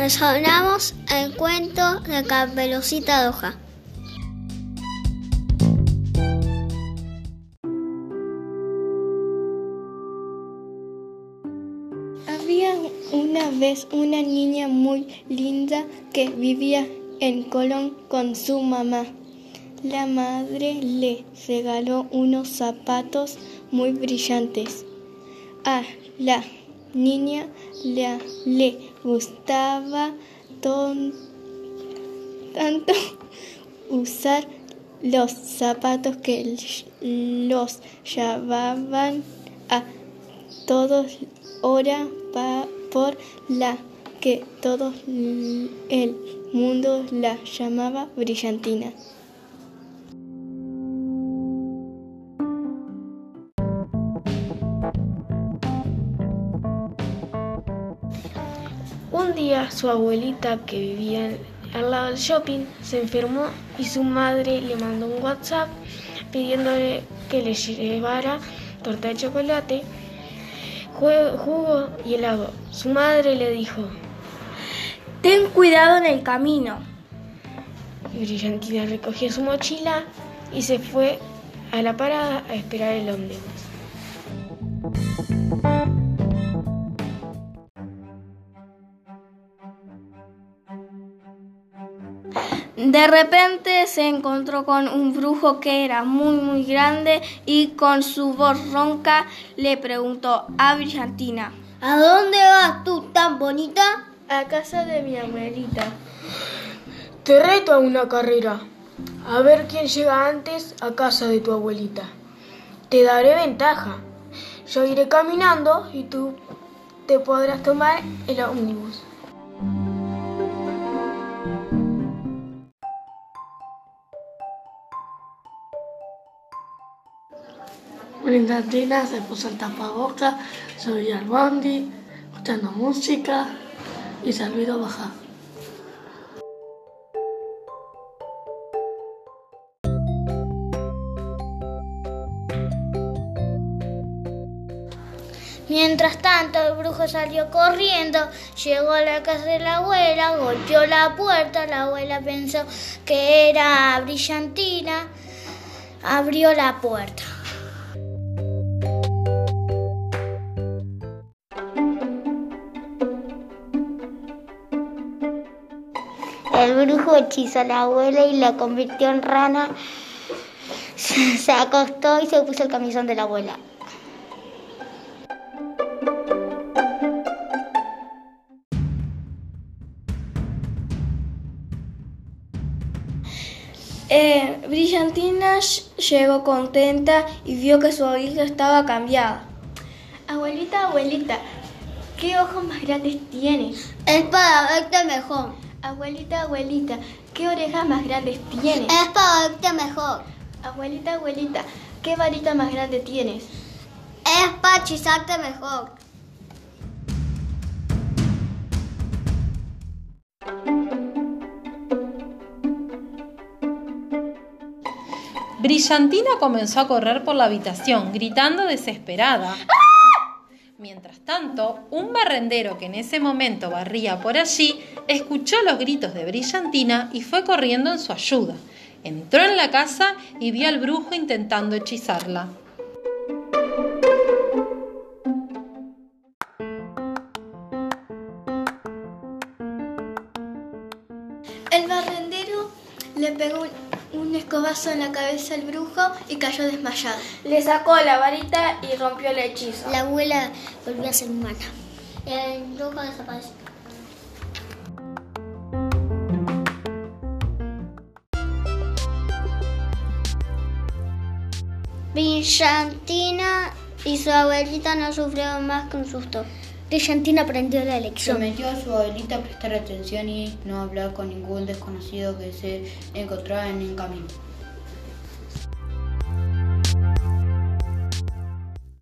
Hablamos el cuento de Caperucita Roja. Había una vez una niña muy linda que vivía en Colón con su mamá. La madre le regaló unos zapatos muy brillantes. A la niña le, le gustaba tanto usar los zapatos que los llevaban a todos hora pa- por la que todo el mundo la llamaba brillantina. Un día su abuelita, que vivía al lado del shopping, se enfermó y su madre le mandó un WhatsApp pidiéndole que le llevara torta de chocolate, jugo y helado. Su madre le dijo, Ten cuidado en el camino. Brillantina recogió su mochila y se fue a la parada a esperar el ómnibus. De repente se encontró con un brujo que era muy muy grande y con su voz ronca le preguntó a Brillantina. ¿A dónde vas tú tan bonita? A casa de mi abuelita. Te reto a una carrera. A ver quién llega antes a casa de tu abuelita. Te daré ventaja. Yo iré caminando y tú te podrás tomar el ómnibus. Brillantina se puso el tapabocas, subió al bondi, escuchando música y se olvidó bajar. Mientras tanto, el brujo salió corriendo, llegó a la casa de la abuela, golpeó la puerta, la abuela pensó que era brillantina, abrió la puerta. El brujo hechizó a la abuela y la convirtió en rana. Se acostó y se puso el camisón de la abuela. Eh, Brillantina ll- llegó contenta y vio que su abuelita estaba cambiada. Abuelita, abuelita, ¿qué ojos más grandes tienes? Es para verte mejor. Abuelita, abuelita, ¿qué orejas más grandes tienes? Es para verte mejor. Abuelita, abuelita, ¿qué varita más grande tienes? Es para hechizarte mejor. Brillantina comenzó a correr por la habitación, gritando desesperada. Mientras tanto, un barrendero que en ese momento barría por allí, escuchó los gritos de Brillantina y fue corriendo en su ayuda. Entró en la casa y vio al brujo intentando hechizarla. El barrendero le pegó un, escobazo en la cabeza al brujo y cayó desmayado. Le sacó la varita y rompió el hechizo. La abuela volvió a ser humana. El brujo desapareció. Brillantina y su abuelita no sufrieron más que un susto. Brillantina aprendió la lección. Prometió a su abuelita prestar atención y no hablar con ningún desconocido que se encontraba en el camino.